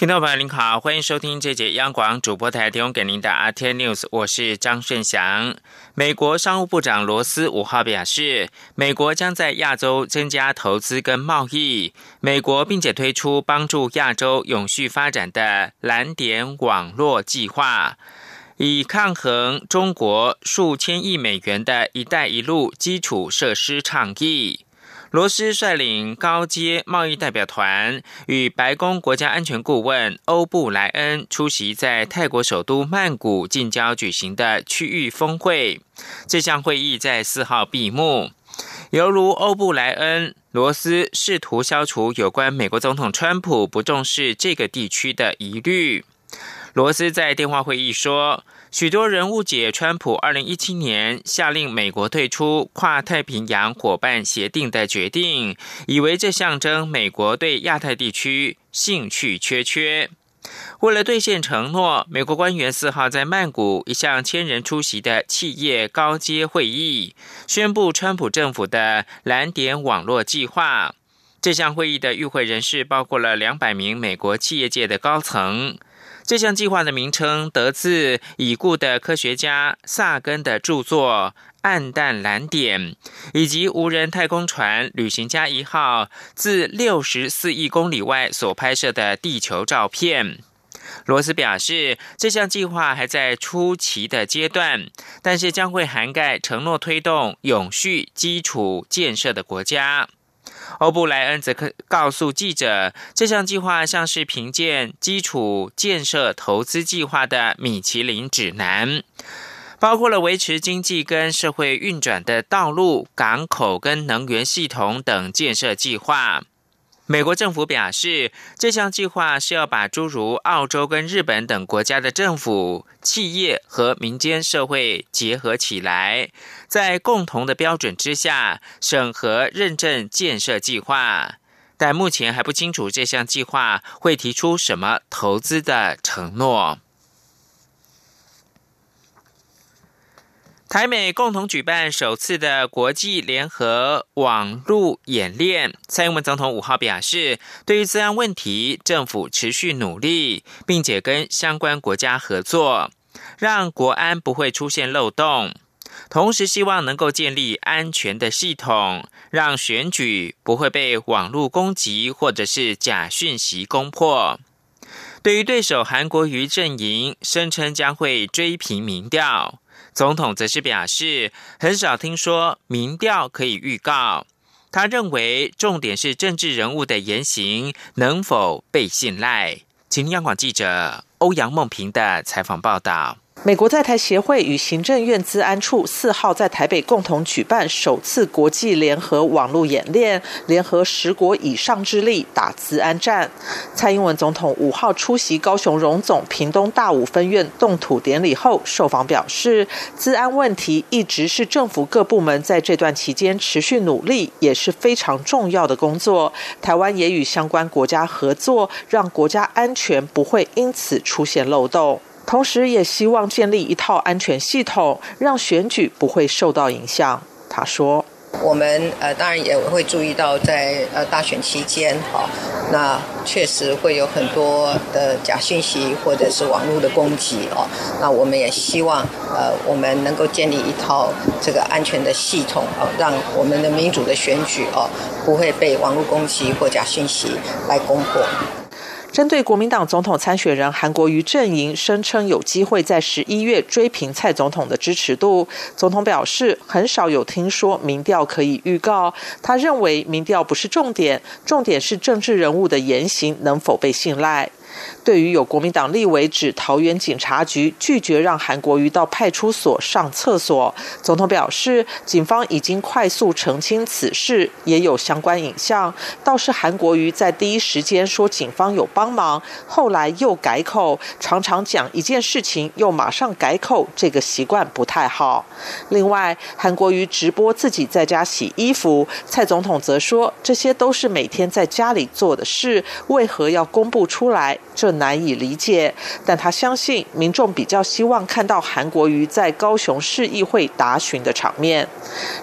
听众朋友您好，欢迎收听这节央广主播台提供给您的 RT News，我是张顺祥。美国商务部长罗斯五号表示，美国将在亚洲增加投资跟贸易。美国并且推出帮助亚洲永续发展的蓝点网络计划，以抗衡中国数千亿美元的一带一路基础设施倡议。罗斯率领高阶贸易代表团与白宫国家安全顾问欧布莱恩出席在泰国首都曼谷近郊举行的区域峰会。这项会议在四号闭幕。犹如欧布莱恩，罗斯试图消除有关美国总统川普不重视这个地区的疑虑。罗斯在电话会议说。许多人误解川普二零一七年下令美国退出跨太平洋伙伴协定的决定，以为这象征美国对亚太地区兴趣缺缺。为了兑现承诺，美国官员四号在曼谷一项千人出席的企业高阶会议，宣布川普政府的蓝点网络计划。这项会议的与会人士包括了两百名美国企业界的高层。这项计划的名称得自已故的科学家萨根的著作《暗淡蓝点》，以及无人太空船旅行家一号自六十四亿公里外所拍摄的地球照片。罗斯表示，这项计划还在初期的阶段，但是将会涵盖承诺推动永续基础建设的国家。欧布莱恩则告诉记者，这项计划像是评鉴基础建设投资计划的米其林指南，包括了维持经济跟社会运转的道路、港口跟能源系统等建设计划。美国政府表示，这项计划是要把诸如澳洲跟日本等国家的政府、企业和民间社会结合起来，在共同的标准之下审核认证建设计划。但目前还不清楚这项计划会提出什么投资的承诺。台美共同举办首次的国际联合网络演练。蔡英文总统五号表示，对于治安问题，政府持续努力，并且跟相关国家合作，让国安不会出现漏洞。同时，希望能够建立安全的系统，让选举不会被网络攻击或者是假讯息攻破。对于对手韩国瑜阵营，声称将会追平民调。总统则是表示，很少听说民调可以预告。他认为，重点是政治人物的言行能否被信赖。请央广记者欧阳梦平的采访报道。美国在台协会与行政院资安处四号在台北共同举办首次国际联合网络演练，联合十国以上之力打资安战。蔡英文总统五号出席高雄荣总屏东大武分院动土典礼后，受访表示，资安问题一直是政府各部门在这段期间持续努力，也是非常重要的工作。台湾也与相关国家合作，让国家安全不会因此出现漏洞。同时，也希望建立一套安全系统，让选举不会受到影响。他说：“我们呃，当然也会注意到，在呃大选期间，哈，那确实会有很多的假信息或者是网络的攻击哦。那我们也希望呃，我们能够建立一套这个安全的系统哦，让我们的民主的选举哦，不会被网络攻击或假信息来攻破。”针对国民党总统参选人韩国瑜阵营声称有机会在十一月追平蔡总统的支持度，总统表示很少有听说民调可以预告。他认为民调不是重点，重点是政治人物的言行能否被信赖。对于有国民党立委指桃园警察局拒绝让韩国瑜到派出所上厕所，总统表示，警方已经快速澄清此事，也有相关影像。倒是韩国瑜在第一时间说警方有帮忙，后来又改口，常常讲一件事情又马上改口，这个习惯不太好。另外，韩国瑜直播自己在家洗衣服，蔡总统则说这些都是每天在家里做的事，为何要公布出来？这难以理解。但他相信民众比较希望看到韩国瑜在高雄市议会答询的场面。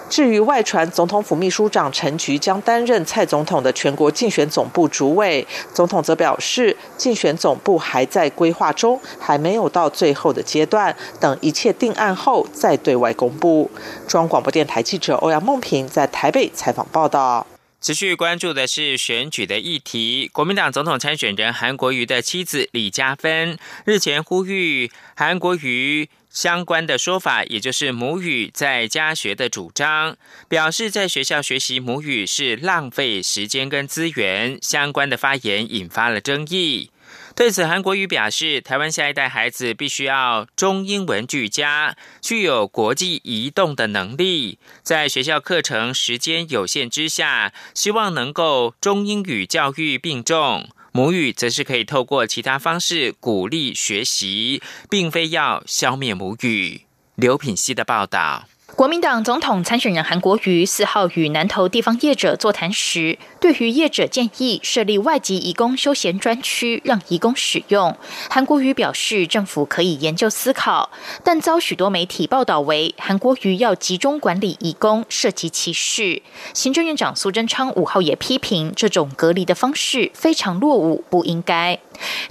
至于外传总统府秘书长陈菊将担任蔡总统的全国竞选总部主委，总统则表示，竞选总部还在规划中，还没有到最后的阶段，等一切定案后再对外公布。中央广播电台记者欧阳梦平在台北采访报道。持续关注的是选举的议题。国民党总统参选人韩国瑜的妻子李嘉芬日前呼吁韩国瑜相关的说法，也就是母语在家学的主张，表示在学校学习母语是浪费时间跟资源。相关的发言引发了争议。对此，韩国瑜表示，台湾下一代孩子必须要中英文俱佳，具有国际移动的能力。在学校课程时间有限之下，希望能够中英语教育并重，母语则是可以透过其他方式鼓励学习，并非要消灭母语。刘品希的报道。国民党总统参选人韩国瑜四号与南投地方业者座谈时，对于业者建议设立外籍移工休闲专区，让移工使用，韩国瑜表示政府可以研究思考，但遭许多媒体报道为韩国瑜要集中管理移工，涉及歧视。行政院长苏贞昌五号也批评这种隔离的方式非常落伍，不应该。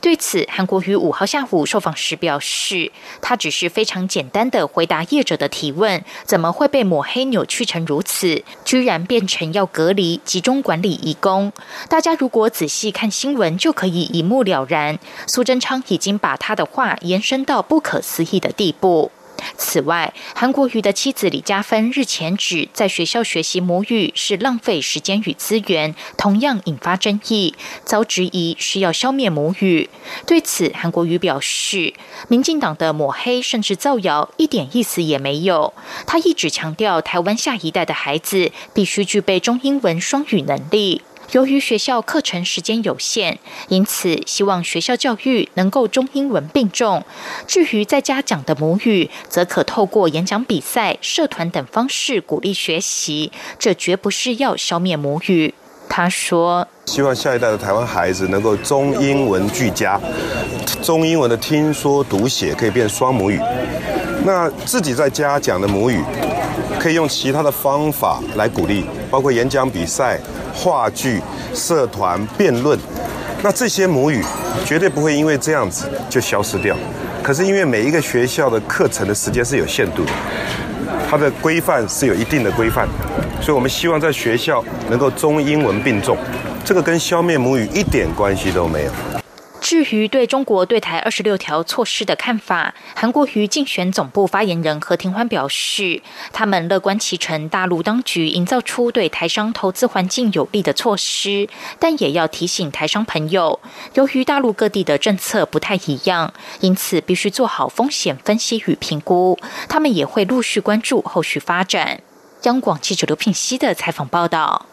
对此，韩国瑜五号下午受访时表示，他只是非常简单的回答业者的提问，怎么会被抹黑扭曲成如此？居然变成要隔离、集中管理义工？大家如果仔细看新闻，就可以一目了然。苏贞昌已经把他的话延伸到不可思议的地步。此外，韩国瑜的妻子李嘉芬日前指，在学校学习母语是浪费时间与资源，同样引发争议，遭质疑是要消灭母语。对此，韩国瑜表示，民进党的抹黑甚至造谣一点意思也没有。他一直强调，台湾下一代的孩子必须具备中英文双语能力。由于学校课程时间有限，因此希望学校教育能够中英文并重。至于在家讲的母语，则可透过演讲比赛、社团等方式鼓励学习。这绝不是要消灭母语。他说：“希望下一代的台湾孩子能够中英文俱佳，中英文的听说读写可以变双母语。那自己在家讲的母语，可以用其他的方法来鼓励，包括演讲比赛。”话剧、社团、辩论，那这些母语绝对不会因为这样子就消失掉。可是因为每一个学校的课程的时间是有限度的，它的规范是有一定的规范，所以我们希望在学校能够中英文并重，这个跟消灭母语一点关系都没有。至于对中国对台二十六条措施的看法，韩国瑜竞选总部发言人何庭欢表示，他们乐观其成，大陆当局营造出对台商投资环境有利的措施，但也要提醒台商朋友，由于大陆各地的政策不太一样，因此必须做好风险分析与评估。他们也会陆续关注后续发展。央广记者刘品熙的采访报道。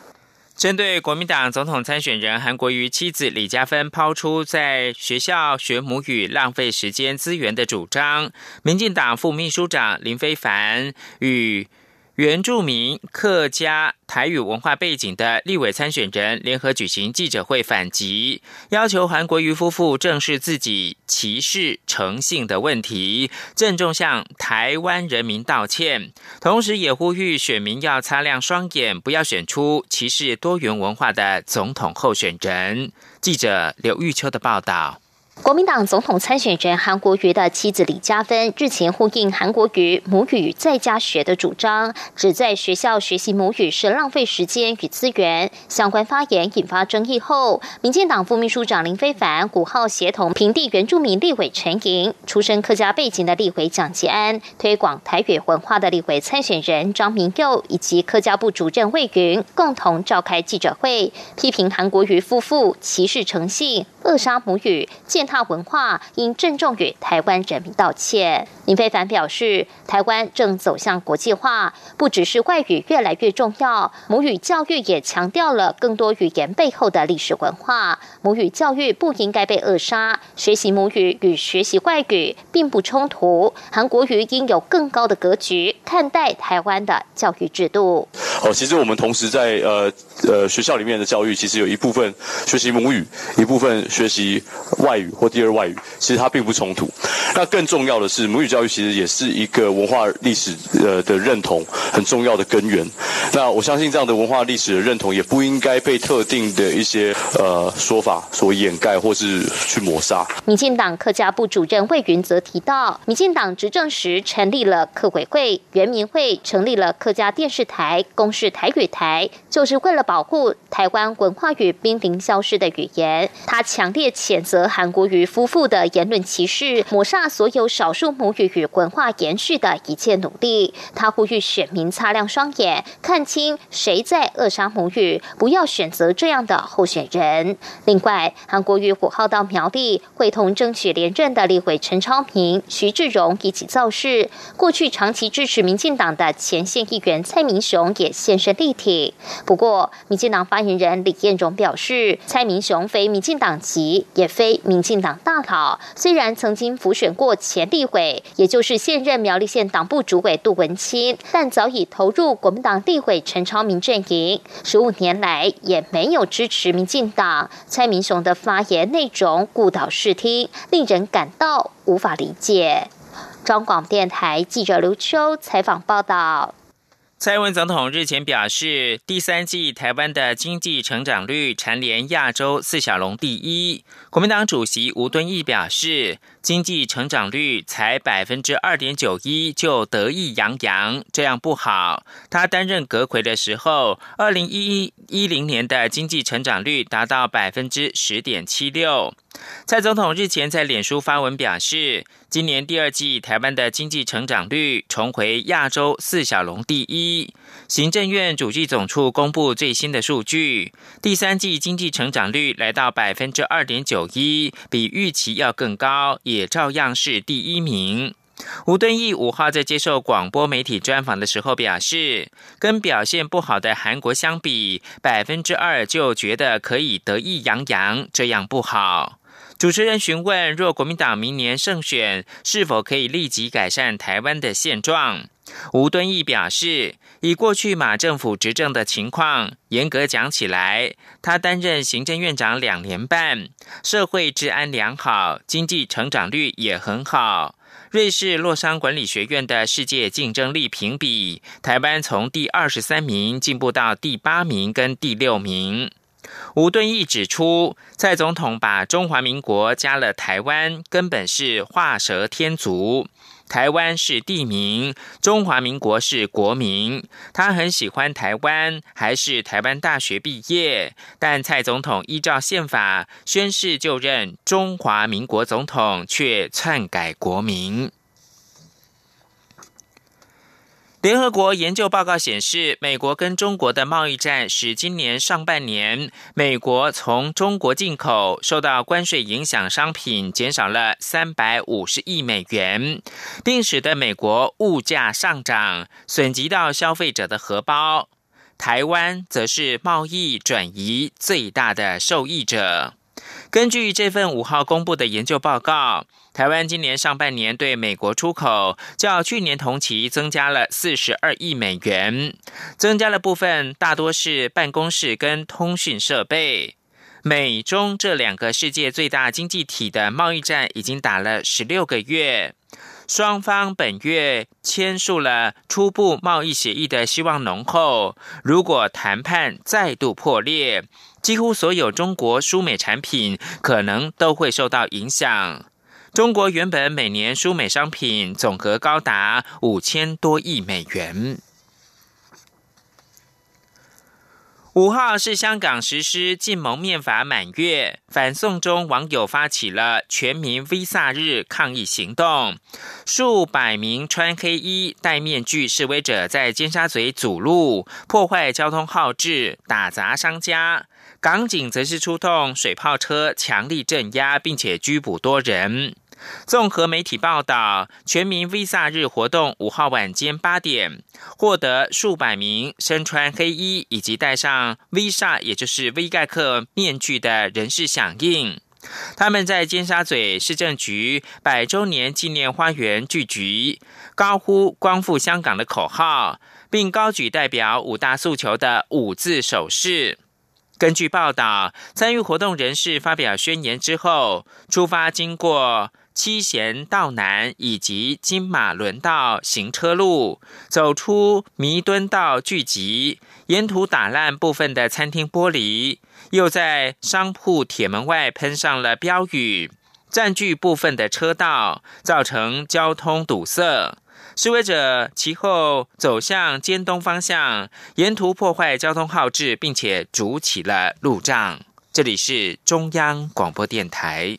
针对国民党总统参选人韩国瑜妻子李佳芬抛出在学校学母语浪费时间资源的主张，民进党副秘书长林非凡与。原住民、客家、台语文化背景的立委参选人联合举行记者会反击，要求韩国瑜夫妇正视自己歧视诚信的问题，郑重向台湾人民道歉。同时，也呼吁选民要擦亮双眼，不要选出歧视多元文化的总统候选人。记者刘玉秋的报道。国民党总统参选人韩国瑜的妻子李嘉芬日前呼应韩国瑜母语在家学的主张，指在学校学习母语是浪费时间与资源。相关发言引发争议后，民进党副秘书长林非凡、古号协同平地原住民立委陈莹、出身客家背景的立委蒋吉安、推广台语文化的立委参选人张明佑以及客家部主任魏云共同召开记者会，批评韩国瑜夫妇歧视诚信、扼杀母语、建践踏。踏文化，应郑重与台湾人民道歉。林非凡表示，台湾正走向国际化，不只是外语越来越重要，母语教育也强调了更多语言背后的历史文化。母语教育不应该被扼杀，学习母语与学习外语并不冲突。韩国语应有更高的格局看待台湾的教育制度。哦，其实我们同时在呃呃学校里面的教育，其实有一部分学习母语，一部分学习外语或第二外语，其实它并不冲突。那更重要的是，母语教育其实也是一个文化历史呃的认同很重要的根源。那我相信这样的文化历史的认同，也不应该被特定的一些呃说法所掩盖或是去抹杀。民进党客家部主任魏云则提到，民进党执政时成立了客委会、原民会，成立了客家电视台。公视台语台就是为了保护台湾文化与濒临消失的语言。他强烈谴责韩国瑜夫妇的言论歧视，抹杀所有少数母语与文化延续的一切努力。他呼吁选民擦亮双眼，看清谁在扼杀母语，不要选择这样的候选人。另外，韩国瑜五号到苗栗会同争取连任的立委陈超明、徐志荣一起造势。过去长期支持民进党的前线议员蔡明雄也。现身力挺。不过，民进党发人李彦荣表示，蔡明雄非民进党籍，也非民进党大佬。虽然曾经辅选过前立委，也就是现任苗栗县党部主委杜文清，但早已投入国民党立委陈超明阵营。十五年来也没有支持民进党。蔡明雄的发言内容误导视听，令人感到无法理解。中广电台记者刘秋采访报道。蔡英文总统日前表示，第三季台湾的经济成长率蝉联亚洲四小龙第一。国民党主席吴敦义表示，经济成长率才百分之二点九一就得意洋洋，这样不好。他担任阁魁的时候，二零一一零年的经济成长率达到百分之十点七六。蔡总统日前在脸书发文表示，今年第二季台湾的经济成长率重回亚洲四小龙第一。行政院主计总处公布最新的数据，第三季经济成长率来到百分之二点九一，比预期要更高，也照样是第一名。吴敦义五号在接受广播媒体专访的时候表示，跟表现不好的韩国相比，百分之二就觉得可以得意洋洋，这样不好。主持人询问，若国民党明年胜选，是否可以立即改善台湾的现状？吴敦义表示，以过去马政府执政的情况，严格讲起来，他担任行政院长两年半，社会治安良好，经济成长率也很好。瑞士洛桑管理学院的世界竞争力评比，台湾从第二十三名进步到第八名跟第六名。吴敦义指出，蔡总统把中华民国加了台湾，根本是画蛇添足。台湾是地名，中华民国是国名。他很喜欢台湾，还是台湾大学毕业。但蔡总统依照宪法宣誓就任中华民国总统，却篡改国名。联合国研究报告显示，美国跟中国的贸易战使今年上半年美国从中国进口受到关税影响商品减少了三百五十亿美元，并使得美国物价上涨，损及到消费者的荷包。台湾则是贸易转移最大的受益者。根据这份五号公布的研究报告。台湾今年上半年对美国出口较去年同期增加了四十二亿美元，增加的部分大多是办公室跟通讯设备。美中这两个世界最大经济体的贸易战已经打了十六个月，双方本月签署了初步贸易协议的希望浓厚。如果谈判再度破裂，几乎所有中国输美产品可能都会受到影响。中国原本每年输美商品总额高达五千多亿美元。五号是香港实施禁蒙面法满月，反送中网友发起了全民 Visa 日抗议行动，数百名穿黑衣、戴面具示威者在尖沙咀阻路，破坏交通号志，打砸商家。港警则是出动水炮车强力镇压，并且拘捕多人。综合媒体报道，全民 Visa 日活动五号晚间八点，获得数百名身穿黑衣以及戴上 Visa 也就是 V 盖克面具的人士响应。他们在尖沙咀市政局百周年纪念花园聚集，高呼“光复香港”的口号，并高举代表五大诉求的五字手势。根据报道，参与活动人士发表宣言之后，出发经过。七贤道南以及金马轮道行车路，走出弥敦道聚集，沿途打烂部分的餐厅玻璃，又在商铺铁门外喷上了标语，占据部分的车道，造成交通堵塞。示威者其后走向尖东方向，沿途破坏交通号志，并且筑起了路障。这里是中央广播电台。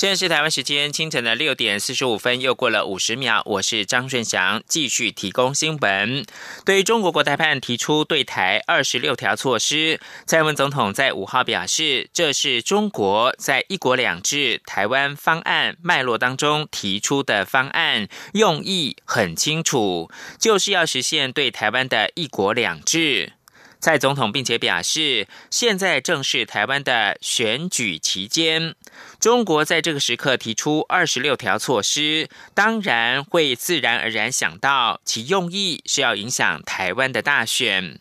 现在是台湾时间清晨的六点四十五分，又过了五十秒。我是张顺祥，继续提供新闻。对于中国国台办提出对台二十六条措施，蔡英文总统在五号表示，这是中国在一国两制台湾方案脉络当中提出的方案，用意很清楚，就是要实现对台湾的一国两制。蔡总统并且表示，现在正是台湾的选举期间，中国在这个时刻提出二十六条措施，当然会自然而然想到其用意是要影响台湾的大选。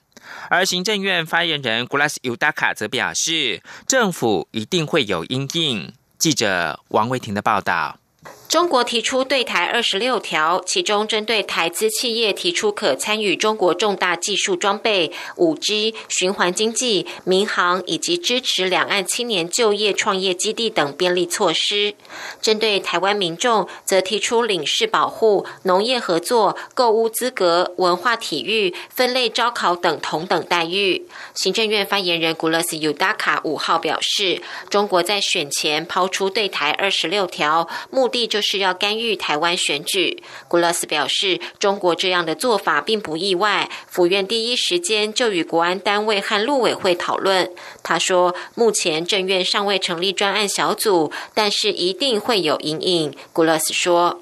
而行政院发言人 Glas Yudaka 则表示，政府一定会有应应。记者王维婷的报道。中国提出对台二十六条，其中针对台资企业提出可参与中国重大技术装备、五 G、循环经济、民航以及支持两岸青年就业创业基地等便利措施；针对台湾民众，则提出领事保护、农业合作、购物资格、文化体育、分类招考等同等待遇。行政院发言人古勒斯尤达卡五号表示，中国在选前抛出对台二十六条，目的就。就是要干预台湾选举，古勒斯表示，中国这样的做法并不意外。府院第一时间就与国安单位和陆委会讨论。他说，目前政院尚未成立专案小组，但是一定会有阴影。古勒斯说，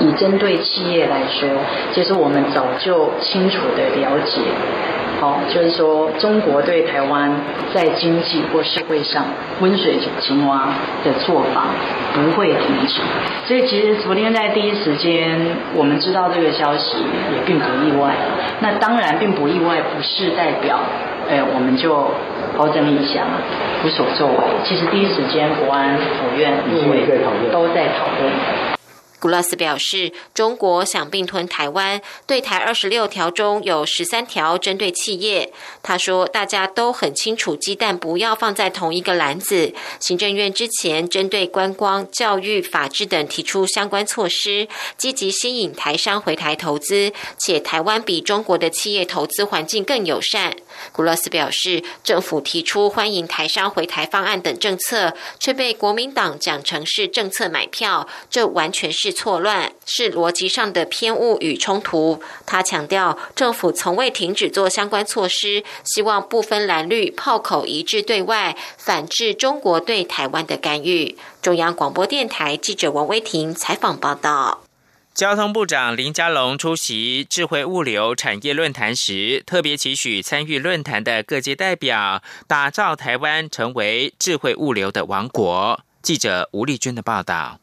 以针对企业来说，其实我们早就清楚的了解。好，就是说，中国对台湾在经济或社会上温水煮青蛙的做法不会停止。所以，其实昨天在第一时间我们知道这个消息也并不意外。那当然并不意外，不是代表哎我们就高枕一想无所作为。其实第一时间国安府院议会都在讨论。古拉斯表示，中国想并吞台湾，对台二十六条中有十三条针对企业。他说，大家都很清楚，鸡蛋不要放在同一个篮子。行政院之前针对观光、教育、法治等提出相关措施，积极吸引台商回台投资，且台湾比中国的企业投资环境更友善。古勒斯表示，政府提出欢迎台商回台方案等政策，却被国民党讲成是政策买票，这完全是错乱，是逻辑上的偏误与冲突。他强调，政府从未停止做相关措施，希望不分蓝绿，炮口一致对外，反制中国对台湾的干预。中央广播电台记者王威婷采访报道。交通部长林佳龙出席智慧物流产业论坛时，特别期许参与论坛的各界代表，打造台湾成为智慧物流的王国。记者吴丽君的报道。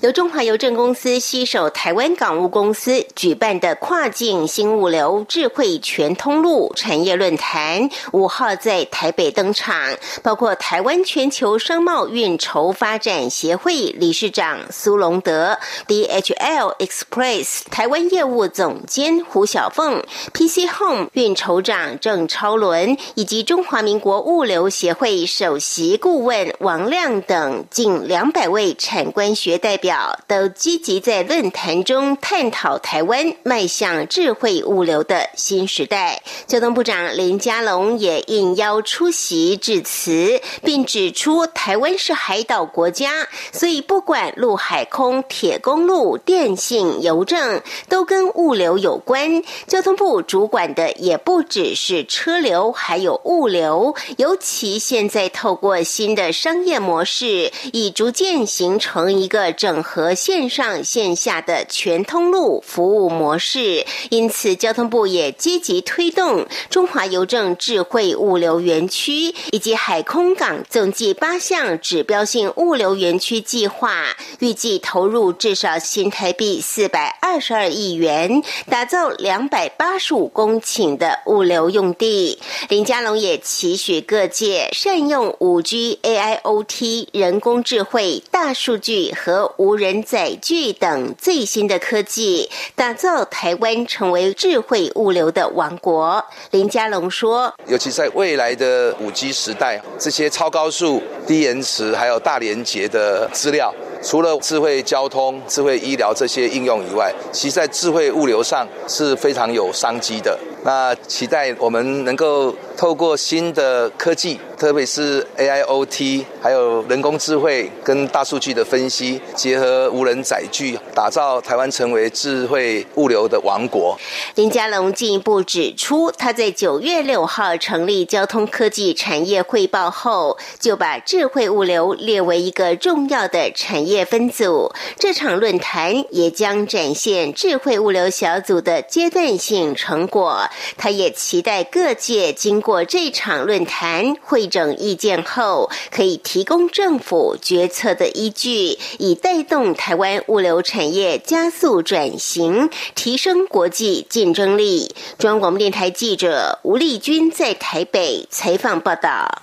由中华邮政公司携手台湾港务公司举办的跨境新物流智慧全通路产业论坛五号在台北登场，包括台湾全球商贸运筹发展协会理事长苏隆德、DHL Express 台湾业务总监胡小凤、PC Home 运筹长郑超伦，以及中华民国物流协会首席顾问王亮等近两百位产官学代。代表都积极在论坛中探讨台湾迈向智慧物流的新时代。交通部长林佳龙也应邀出席致辞，并指出台湾是海岛国家，所以不管陆海空、铁公路、电信、邮政，都跟物流有关。交通部主管的也不只是车流，还有物流。尤其现在透过新的商业模式，已逐渐形成一个整合线上线下的全通路服务模式。因此，交通部也积极推动中华邮政智慧物流园区以及海空港总计八项指标性物流园区计划，预计投入至少新台币四百二十二亿元，打造两百八十五公顷的物流用地。林佳龙也期许各界善用五 G、AIoT、人工智慧、大数据和无人载具等最新的科技，打造台湾成为智慧物流的王国。林佳龙说：“尤其在未来的五 G 时代，这些超高速、低延迟还有大连接的资料。”除了智慧交通、智慧医疗这些应用以外，其实在智慧物流上是非常有商机的。那期待我们能够透过新的科技，特别是 AIoT，还有人工智慧跟大数据的分析，结合无人载具，打造台湾成为智慧物流的王国。林佳龙进一步指出，他在九月六号成立交通科技产业汇报后，就把智慧物流列为一个重要的产业分组。这场论坛也将展现智慧物流小组的阶段性成果。他也期待各界经过这场论坛会诊意见后，可以提供政府决策的依据，以带动台湾物流产业加速转型，提升国际竞争力。中央广播电台记者吴丽君在台北采访报道。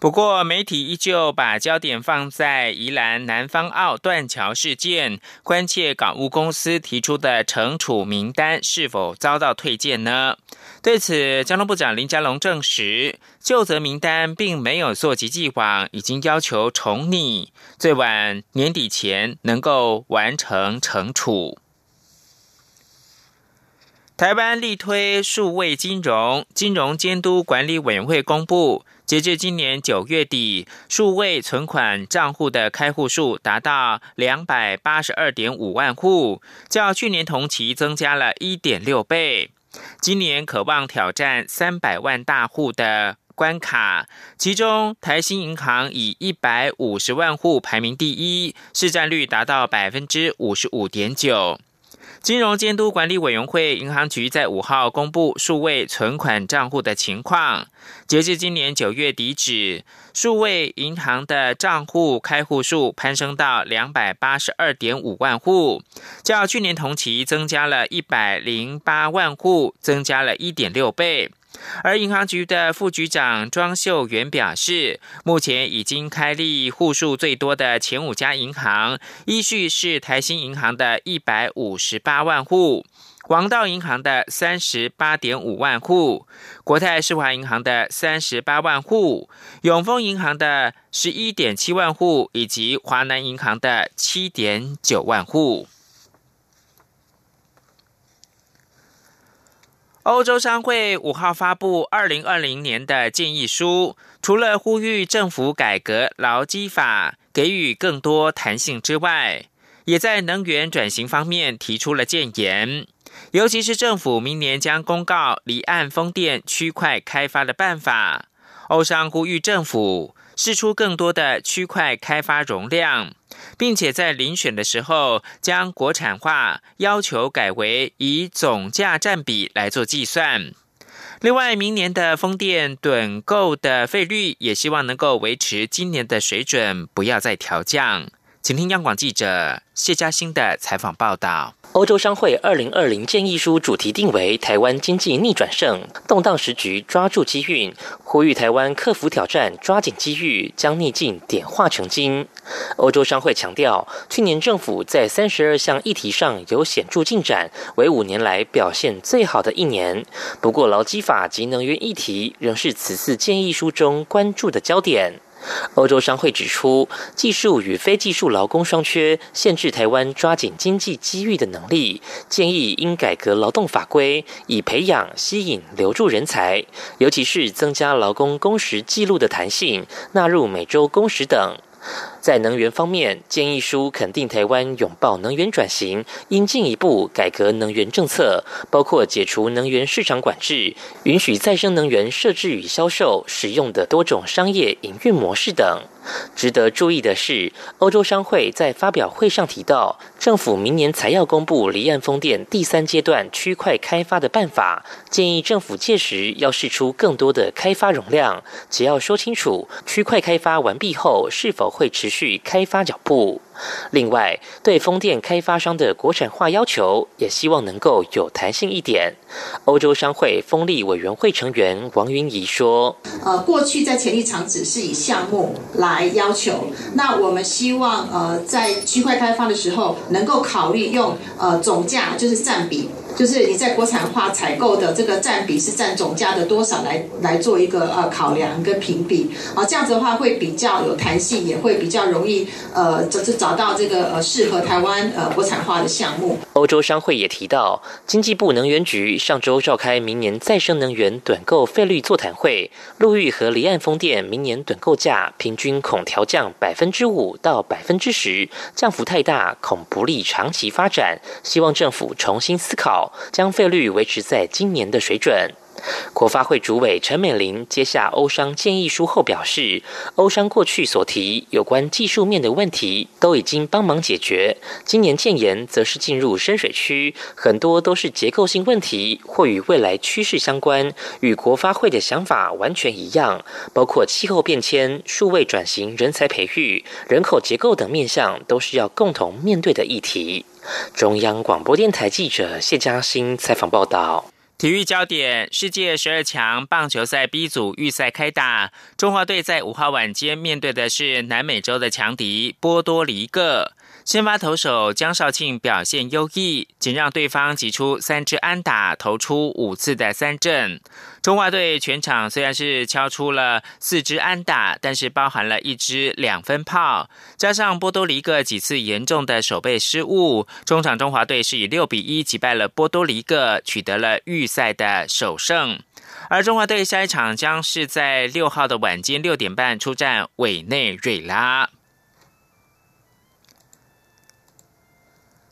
不过，媒体依旧把焦点放在宜兰南方澳断桥事件，关切港务公司提出的惩处名单是否遭到退件呢？对此，交通部长林佳龙证实，就责名单并没有溯及既往，已经要求重拟，最晚年底前能够完成惩处。台湾力推数位金融，金融监督管理委员会公布。截至今年九月底，数位存款账户的开户数达到两百八十二点五万户，较去年同期增加了一点六倍。今年渴望挑战三百万大户的关卡，其中台新银行以一百五十万户排名第一，市占率达到百分之五十五点九。金融监督管理委员会银行局在五号公布数位存款账户的情况。截至今年九月底止，数位银行的账户开户数攀升到两百八十二点五万户，较去年同期增加了一百零八万户，增加了一点六倍。而银行局的副局长庄秀元表示，目前已经开立户数最多的前五家银行，依序是台新银行的一百五十八万户，王道银行的三十八点五万户，国泰世华银行的三十八万户，永丰银行的十一点七万户，以及华南银行的七点九万户。欧洲商会五号发布二零二零年的建议书，除了呼吁政府改革劳基法，给予更多弹性之外，也在能源转型方面提出了建言。尤其是政府明年将公告离岸风电区块开发的办法，欧商呼吁政府释出更多的区块开发容量。并且在遴选的时候将国产化要求改为以总价占比来做计算。另外，明年的风电趸购的费率也希望能够维持今年的水准，不要再调降。请听央广记者谢嘉欣的采访报道。欧洲商会二零二零建议书主题定为“台湾经济逆转胜，动荡时局抓住机遇”，呼吁台湾克服挑战，抓紧机遇，将逆境点化成金。欧洲商会强调，去年政府在三十二项议题上有显著进展，为五年来表现最好的一年。不过，劳基法及能源议题仍是此次建议书中关注的焦点。欧洲商会指出，技术与非技术劳工双缺，限制台湾抓紧经济机遇的能力。建议应改革劳动法规，以培养、吸引、留住人才，尤其是增加劳工工时记录的弹性，纳入每周工时等。在能源方面，建议书肯定台湾拥抱能源转型，应进一步改革能源政策，包括解除能源市场管制，允许再生能源设置与销售使用的多种商业营运模式等。值得注意的是，欧洲商会在发表会上提到，政府明年才要公布离岸风电第三阶段区块开发的办法，建议政府届时要试出更多的开发容量，只要说清楚区块开发完毕后是否会持续去开发脚步。另外，对风电开发商的国产化要求，也希望能够有弹性一点。欧洲商会风力委员会成员王云怡说：“呃，过去在潜力场只是以项目来要求，那我们希望呃在区块开发的时候，能够考虑用呃总价就是占比。”就是你在国产化采购的这个占比是占总价的多少来来做一个呃考量跟评比啊，这样子的话会比较有弹性，也会比较容易呃找找到这个呃适合台湾呃国产化的项目。欧洲商会也提到，经济部能源局上周召开明年再生能源短购费率座谈会，陆域和离岸风电明年短购价平均恐调降百分之五到百分之十，降幅太大恐不利长期发展，希望政府重新思考。将费率维持在今年的水准。国发会主委陈美玲接下欧商建议书后表示，欧商过去所提有关技术面的问题都已经帮忙解决，今年建言则是进入深水区，很多都是结构性问题或与未来趋势相关，与国发会的想法完全一样，包括气候变迁、数位转型、人才培育、人口结构等面向，都是要共同面对的议题。中央广播电台记者谢嘉欣采访报道。体育焦点：世界十二强棒球赛 B 组预赛开打，中华队在五号晚间面对的是南美洲的强敌波多黎各。先发投手江少庆表现优异，仅让对方挤出三支安打，投出五次的三振。中华队全场虽然是敲出了四支安打，但是包含了一支两分炮，加上波多黎各几次严重的守备失误，中场中华队是以六比一击败了波多黎各，取得了预赛的首胜。而中华队下一场将是在六号的晚间六点半出战委内瑞拉。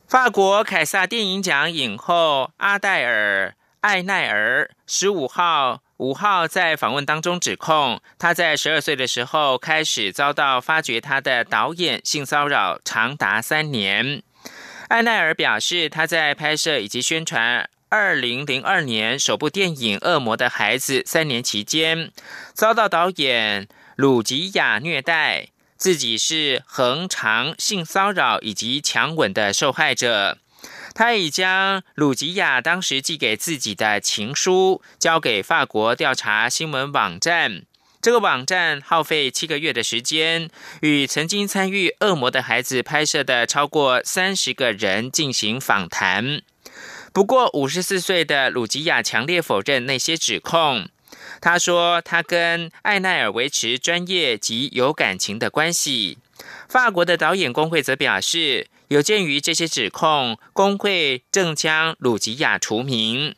法国凯撒电影奖影后阿黛尔·艾奈尔十五号五号在访问当中指控，他在十二岁的时候开始遭到发掘他的导演性骚扰长达三年。艾奈尔表示，他在拍摄以及宣传二零零二年首部电影《恶魔的孩子》三年期间，遭到导演鲁吉亚虐待。自己是恒常性骚扰以及强吻的受害者，他已将鲁吉亚当时寄给自己的情书交给法国调查新闻网站。这个网站耗费七个月的时间，与曾经参与《恶魔的孩子》拍摄的超过三十个人进行访谈。不过，五十四岁的鲁吉亚强烈否认那些指控。他说：“他跟艾奈尔维持专业及有感情的关系。”法国的导演工会则表示，有鉴于这些指控，工会正将鲁吉亚除名。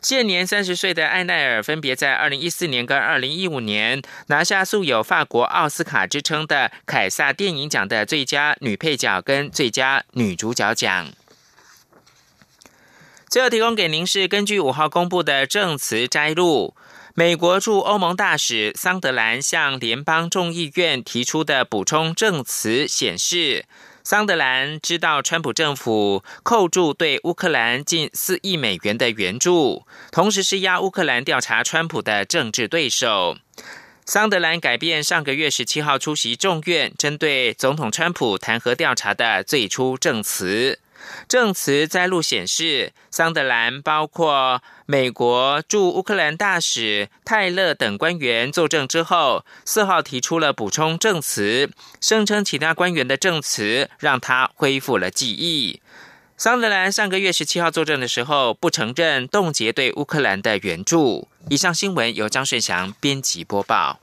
现年三十岁的艾奈尔分别在二零一四年跟二零一五年拿下素有法国奥斯卡之称的凯撒电影奖的最佳女配角跟最佳女主角奖。最后提供给您是根据五号公布的证词摘录。美国驻欧盟大使桑德兰向联邦众议院提出的补充证词显示，桑德兰知道川普政府扣住对乌克兰近四亿美元的援助，同时施压乌克兰调查川普的政治对手。桑德兰改变上个月十七号出席众院针对总统川普弹劾调查的最初证词。证词摘录显示，桑德兰包括美国驻乌克兰大使泰勒等官员作证之后，四号提出了补充证词，声称其他官员的证词让他恢复了记忆。桑德兰上个月十七号作证的时候，不承认冻结对乌克兰的援助。以上新闻由张顺祥编辑播报。